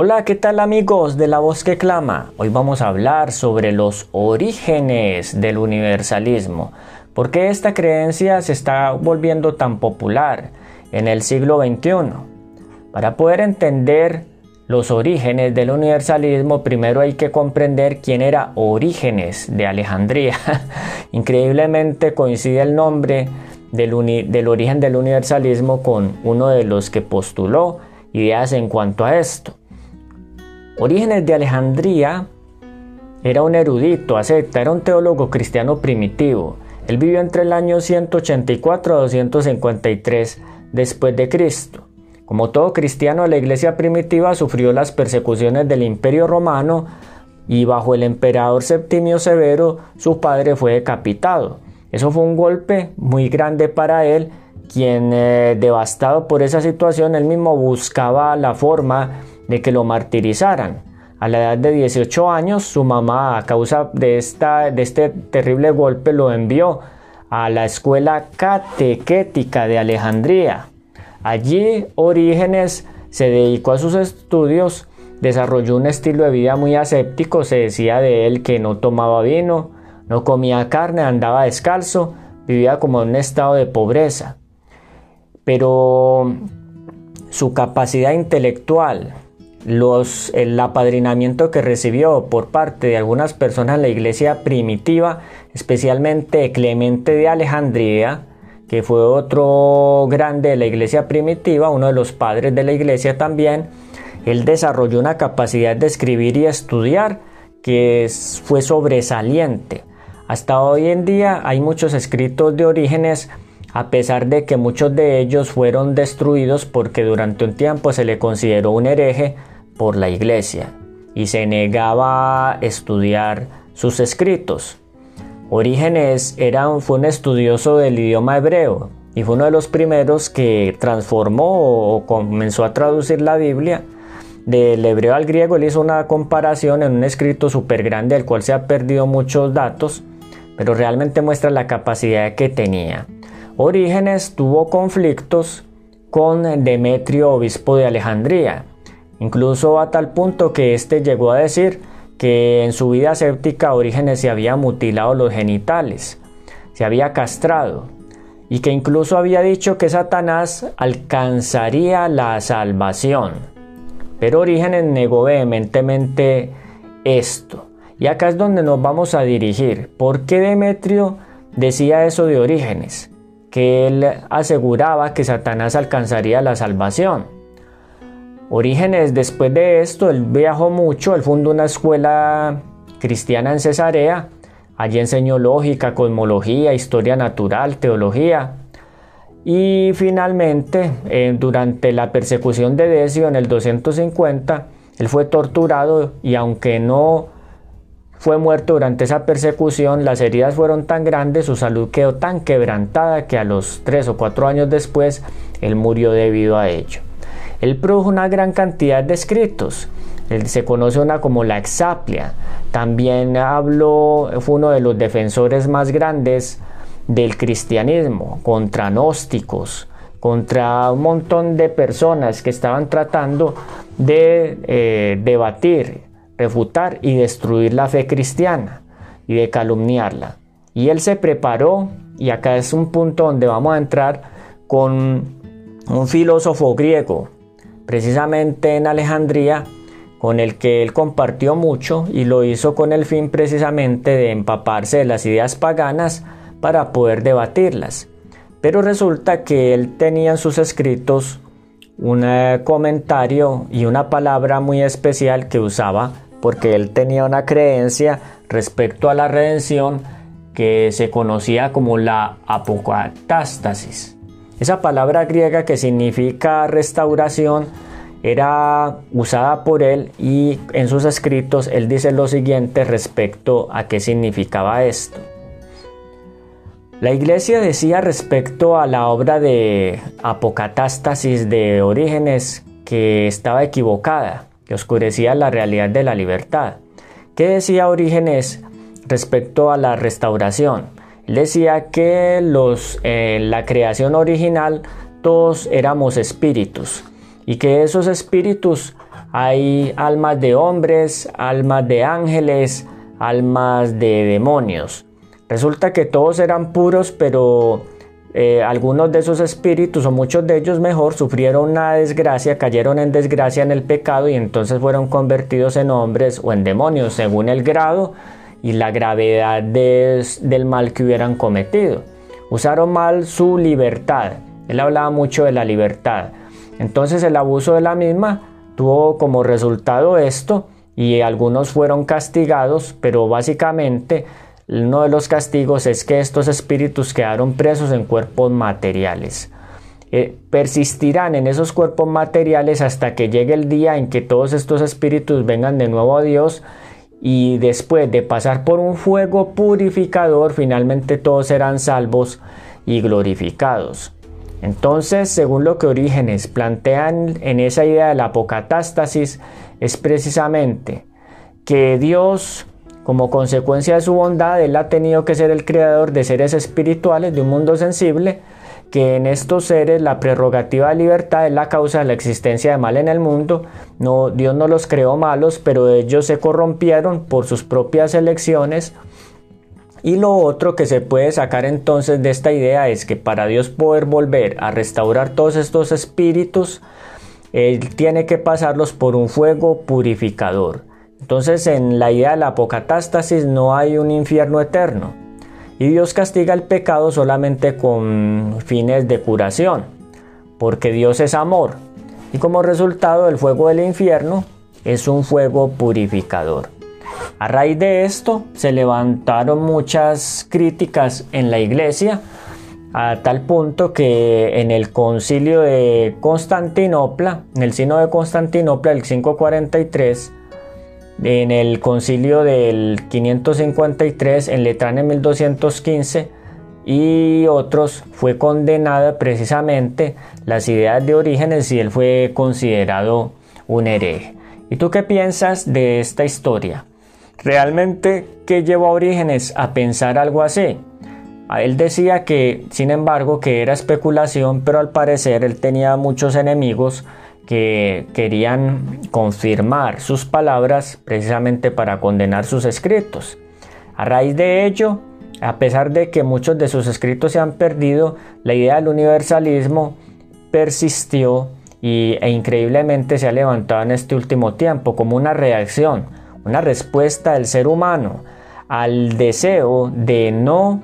Hola, ¿qué tal amigos de La Voz que Clama? Hoy vamos a hablar sobre los orígenes del universalismo. ¿Por qué esta creencia se está volviendo tan popular en el siglo XXI? Para poder entender los orígenes del universalismo, primero hay que comprender quién era Orígenes de Alejandría. Increíblemente coincide el nombre del, del origen del universalismo con uno de los que postuló ideas en cuanto a esto. Orígenes de Alejandría era un erudito, acepta, era un teólogo cristiano primitivo. Él vivió entre el año 184 a 253 después de Cristo. Como todo cristiano, la iglesia primitiva sufrió las persecuciones del Imperio Romano y bajo el emperador Septimio Severo su padre fue decapitado. Eso fue un golpe muy grande para él, quien eh, devastado por esa situación, él mismo buscaba la forma de que lo martirizaran. A la edad de 18 años, su mamá, a causa de, esta, de este terrible golpe, lo envió a la escuela catequética de Alejandría. Allí Orígenes se dedicó a sus estudios, desarrolló un estilo de vida muy aséptico, se decía de él que no tomaba vino, no comía carne, andaba descalzo, vivía como en un estado de pobreza. Pero su capacidad intelectual, los, el apadrinamiento que recibió por parte de algunas personas en la iglesia primitiva, especialmente Clemente de Alejandría, que fue otro grande de la iglesia primitiva, uno de los padres de la iglesia también, él desarrolló una capacidad de escribir y estudiar que fue sobresaliente. Hasta hoy en día hay muchos escritos de orígenes a pesar de que muchos de ellos fueron destruidos porque durante un tiempo se le consideró un hereje por la iglesia y se negaba a estudiar sus escritos. Orígenes era, fue un estudioso del idioma hebreo y fue uno de los primeros que transformó o comenzó a traducir la Biblia del hebreo al griego. Él hizo una comparación en un escrito súper grande del cual se ha perdido muchos datos, pero realmente muestra la capacidad que tenía. Orígenes tuvo conflictos con Demetrio, obispo de Alejandría, incluso a tal punto que éste llegó a decir que en su vida séptica Orígenes se había mutilado los genitales, se había castrado y que incluso había dicho que Satanás alcanzaría la salvación. Pero Orígenes negó vehementemente esto. Y acá es donde nos vamos a dirigir. ¿Por qué Demetrio decía eso de Orígenes? que él aseguraba que Satanás alcanzaría la salvación. Orígenes, después de esto, él viajó mucho, él fundó una escuela cristiana en Cesarea, allí enseñó lógica, cosmología, historia natural, teología. Y finalmente, eh, durante la persecución de Decio en el 250, él fue torturado y aunque no fue muerto durante esa persecución, las heridas fueron tan grandes, su salud quedó tan quebrantada que a los tres o cuatro años después él murió debido a ello. Él produjo una gran cantidad de escritos. Él se conoce una como la Exaplia. También habló, fue uno de los defensores más grandes del cristianismo contra gnósticos, contra un montón de personas que estaban tratando de eh, debatir refutar y destruir la fe cristiana y de calumniarla. Y él se preparó, y acá es un punto donde vamos a entrar con un filósofo griego, precisamente en Alejandría, con el que él compartió mucho y lo hizo con el fin precisamente de empaparse de las ideas paganas para poder debatirlas. Pero resulta que él tenía en sus escritos un eh, comentario y una palabra muy especial que usaba porque él tenía una creencia respecto a la redención que se conocía como la apocatástasis. Esa palabra griega que significa restauración era usada por él y en sus escritos él dice lo siguiente respecto a qué significaba esto. La iglesia decía respecto a la obra de apocatástasis de Orígenes que estaba equivocada que oscurecía la realidad de la libertad. ¿Qué decía Orígenes respecto a la restauración? Decía que los, en la creación original todos éramos espíritus y que esos espíritus hay almas de hombres, almas de ángeles, almas de demonios. Resulta que todos eran puros, pero eh, algunos de esos espíritus, o muchos de ellos mejor, sufrieron una desgracia, cayeron en desgracia en el pecado y entonces fueron convertidos en hombres o en demonios, según el grado y la gravedad del mal que hubieran cometido. Usaron mal su libertad. Él hablaba mucho de la libertad. Entonces el abuso de la misma tuvo como resultado esto y algunos fueron castigados, pero básicamente uno de los castigos es que estos espíritus quedaron presos en cuerpos materiales. Eh, persistirán en esos cuerpos materiales hasta que llegue el día en que todos estos espíritus vengan de nuevo a Dios y después de pasar por un fuego purificador, finalmente todos serán salvos y glorificados. Entonces, según lo que Orígenes plantean en esa idea de la apocatástasis, es precisamente que Dios como consecuencia de su bondad, Él ha tenido que ser el creador de seres espirituales, de un mundo sensible, que en estos seres la prerrogativa de libertad es la causa de la existencia de mal en el mundo. No, Dios no los creó malos, pero ellos se corrompieron por sus propias elecciones. Y lo otro que se puede sacar entonces de esta idea es que para Dios poder volver a restaurar todos estos espíritus, Él tiene que pasarlos por un fuego purificador. Entonces en la idea de la apocatástasis no hay un infierno eterno. Y Dios castiga el pecado solamente con fines de curación, porque Dios es amor. Y como resultado el fuego del infierno es un fuego purificador. A raíz de esto se levantaron muchas críticas en la iglesia, a tal punto que en el concilio de Constantinopla, en el sino de Constantinopla, el 543, en el concilio del 553, en Letrán en 1215 y otros, fue condenada precisamente las ideas de Orígenes y él fue considerado un hereje. ¿Y tú qué piensas de esta historia? ¿Realmente qué llevó a Orígenes a pensar algo así? Él decía que, sin embargo, que era especulación, pero al parecer él tenía muchos enemigos que querían confirmar sus palabras precisamente para condenar sus escritos. A raíz de ello, a pesar de que muchos de sus escritos se han perdido, la idea del universalismo persistió y, e increíblemente se ha levantado en este último tiempo como una reacción, una respuesta del ser humano al deseo de no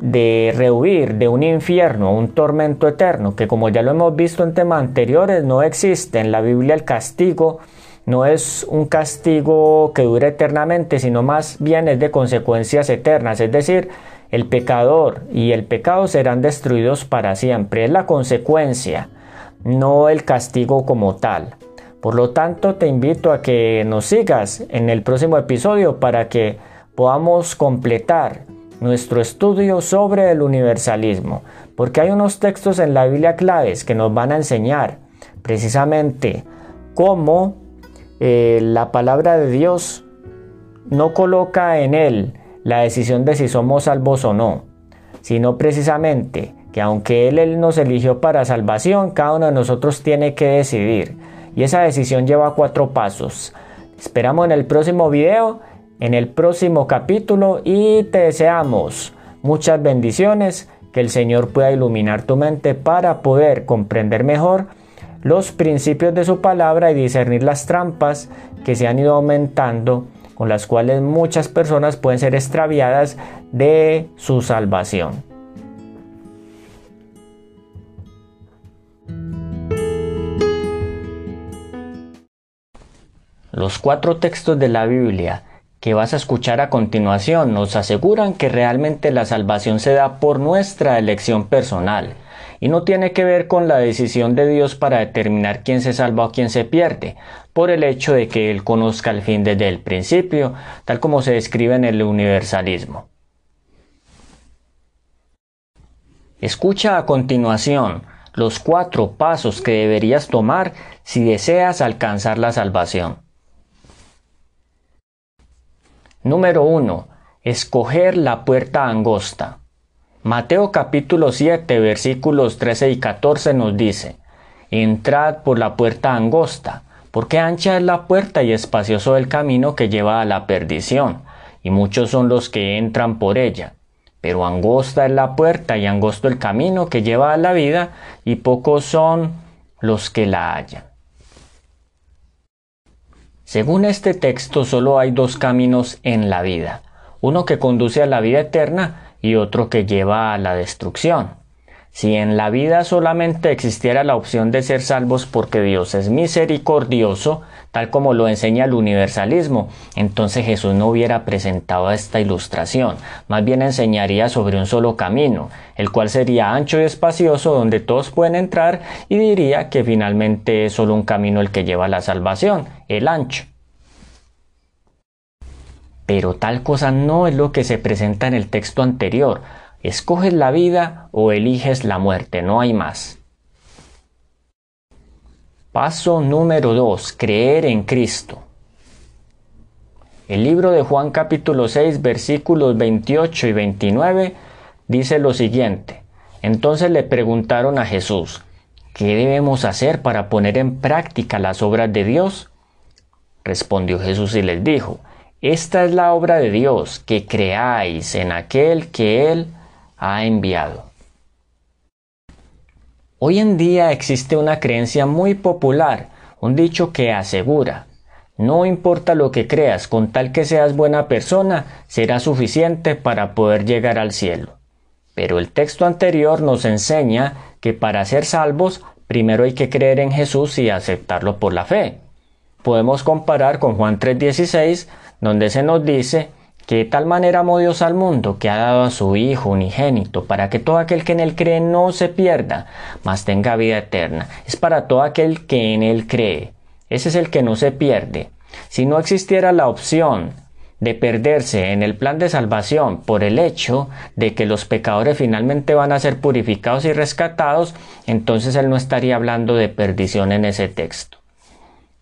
de rehuir de un infierno, un tormento eterno, que como ya lo hemos visto en temas anteriores, no existe. En la Biblia el castigo no es un castigo que dure eternamente, sino más bien es de consecuencias eternas. Es decir, el pecador y el pecado serán destruidos para siempre. Es la consecuencia, no el castigo como tal. Por lo tanto, te invito a que nos sigas en el próximo episodio para que podamos completar nuestro estudio sobre el universalismo, porque hay unos textos en la Biblia claves que nos van a enseñar precisamente cómo eh, la palabra de Dios no coloca en él la decisión de si somos salvos o no, sino precisamente que aunque él, él nos eligió para salvación, cada uno de nosotros tiene que decidir. Y esa decisión lleva cuatro pasos. Esperamos en el próximo video en el próximo capítulo y te deseamos muchas bendiciones, que el Señor pueda iluminar tu mente para poder comprender mejor los principios de su palabra y discernir las trampas que se han ido aumentando con las cuales muchas personas pueden ser extraviadas de su salvación. Los cuatro textos de la Biblia que vas a escuchar a continuación nos aseguran que realmente la salvación se da por nuestra elección personal y no tiene que ver con la decisión de Dios para determinar quién se salva o quién se pierde, por el hecho de que Él conozca el fin desde el principio, tal como se describe en el universalismo. Escucha a continuación los cuatro pasos que deberías tomar si deseas alcanzar la salvación. Número 1. Escoger la puerta angosta. Mateo capítulo 7 versículos 13 y 14 nos dice, Entrad por la puerta angosta, porque ancha es la puerta y espacioso el camino que lleva a la perdición, y muchos son los que entran por ella. Pero angosta es la puerta y angosto el camino que lleva a la vida, y pocos son los que la hallan. Según este texto, solo hay dos caminos en la vida, uno que conduce a la vida eterna y otro que lleva a la destrucción. Si en la vida solamente existiera la opción de ser salvos porque Dios es misericordioso, tal como lo enseña el universalismo, entonces Jesús no hubiera presentado esta ilustración, más bien enseñaría sobre un solo camino, el cual sería ancho y espacioso donde todos pueden entrar y diría que finalmente es solo un camino el que lleva a la salvación, el ancho. Pero tal cosa no es lo que se presenta en el texto anterior, Escoges la vida o eliges la muerte, no hay más. Paso número 2. Creer en Cristo. El libro de Juan capítulo 6 versículos 28 y 29 dice lo siguiente. Entonces le preguntaron a Jesús, ¿qué debemos hacer para poner en práctica las obras de Dios? Respondió Jesús y les dijo, Esta es la obra de Dios, que creáis en aquel que Él ha enviado. Hoy en día existe una creencia muy popular, un dicho que asegura, no importa lo que creas, con tal que seas buena persona, será suficiente para poder llegar al cielo. Pero el texto anterior nos enseña que para ser salvos, primero hay que creer en Jesús y aceptarlo por la fe. Podemos comparar con Juan 3:16, donde se nos dice, que de tal manera amó Dios al mundo que ha dado a su Hijo unigénito, para que todo aquel que en él cree no se pierda, mas tenga vida eterna. Es para todo aquel que en él cree. Ese es el que no se pierde. Si no existiera la opción de perderse en el plan de salvación por el hecho de que los pecadores finalmente van a ser purificados y rescatados, entonces él no estaría hablando de perdición en ese texto.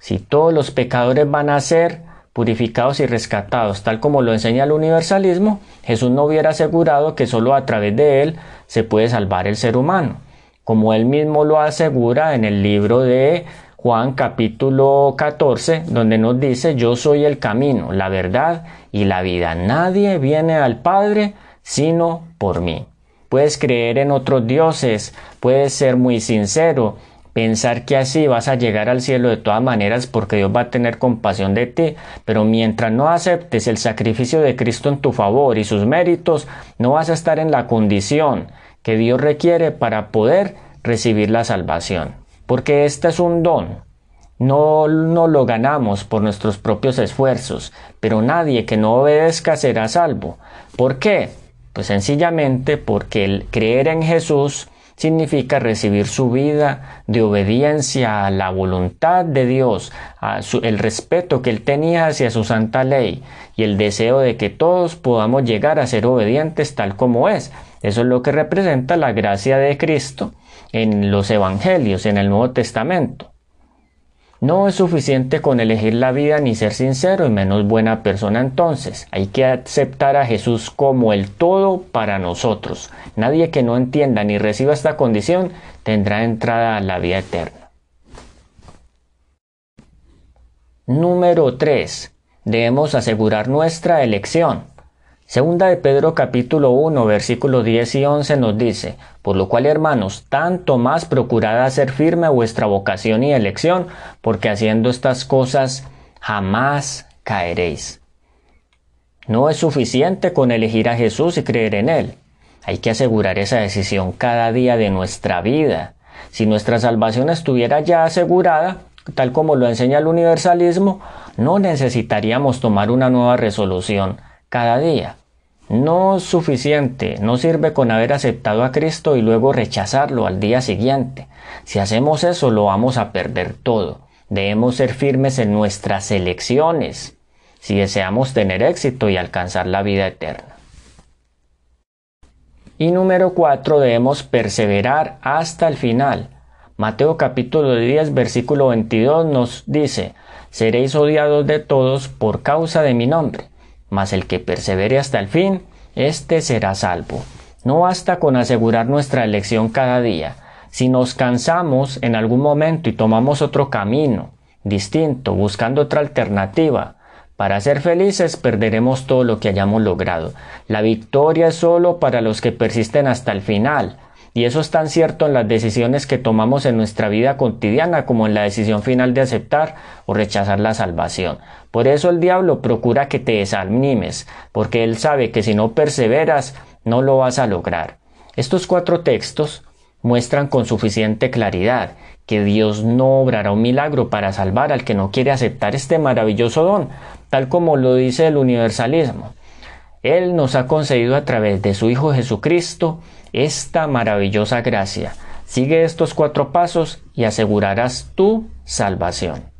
Si todos los pecadores van a ser purificados y rescatados, tal como lo enseña el universalismo, Jesús no hubiera asegurado que sólo a través de él se puede salvar el ser humano, como él mismo lo asegura en el libro de Juan capítulo 14, donde nos dice, yo soy el camino, la verdad y la vida. Nadie viene al Padre sino por mí. Puedes creer en otros dioses, puedes ser muy sincero, pensar que así vas a llegar al cielo de todas maneras porque Dios va a tener compasión de ti, pero mientras no aceptes el sacrificio de Cristo en tu favor y sus méritos, no vas a estar en la condición que Dios requiere para poder recibir la salvación, porque este es un don. No, no lo ganamos por nuestros propios esfuerzos, pero nadie que no obedezca será salvo. ¿Por qué? Pues sencillamente porque el creer en Jesús significa recibir su vida de obediencia a la voluntad de Dios, el respeto que él tenía hacia su santa ley y el deseo de que todos podamos llegar a ser obedientes tal como es. Eso es lo que representa la gracia de Cristo en los evangelios, en el Nuevo Testamento. No es suficiente con elegir la vida ni ser sincero y menos buena persona entonces. Hay que aceptar a Jesús como el todo para nosotros. Nadie que no entienda ni reciba esta condición tendrá entrada a la vida eterna. Número 3. Debemos asegurar nuestra elección. Segunda de Pedro capítulo 1 versículos 10 y 11 nos dice, por lo cual hermanos, tanto más procurad hacer firme vuestra vocación y elección, porque haciendo estas cosas jamás caeréis. No es suficiente con elegir a Jesús y creer en Él. Hay que asegurar esa decisión cada día de nuestra vida. Si nuestra salvación estuviera ya asegurada, tal como lo enseña el universalismo, no necesitaríamos tomar una nueva resolución cada día. No es suficiente, no sirve con haber aceptado a Cristo y luego rechazarlo al día siguiente. Si hacemos eso lo vamos a perder todo. Debemos ser firmes en nuestras elecciones si deseamos tener éxito y alcanzar la vida eterna. Y número 4, debemos perseverar hasta el final. Mateo capítulo 10 versículo 22 nos dice, seréis odiados de todos por causa de mi nombre mas el que persevere hasta el fin, éste será salvo. No basta con asegurar nuestra elección cada día. Si nos cansamos en algún momento y tomamos otro camino, distinto, buscando otra alternativa. Para ser felices perderemos todo lo que hayamos logrado. La victoria es solo para los que persisten hasta el final. Y eso es tan cierto en las decisiones que tomamos en nuestra vida cotidiana como en la decisión final de aceptar o rechazar la salvación. Por eso el diablo procura que te desanimes, porque él sabe que si no perseveras no lo vas a lograr. Estos cuatro textos muestran con suficiente claridad que Dios no obrará un milagro para salvar al que no quiere aceptar este maravilloso don, tal como lo dice el universalismo. Él nos ha concedido a través de su Hijo Jesucristo esta maravillosa gracia. Sigue estos cuatro pasos y asegurarás tu salvación.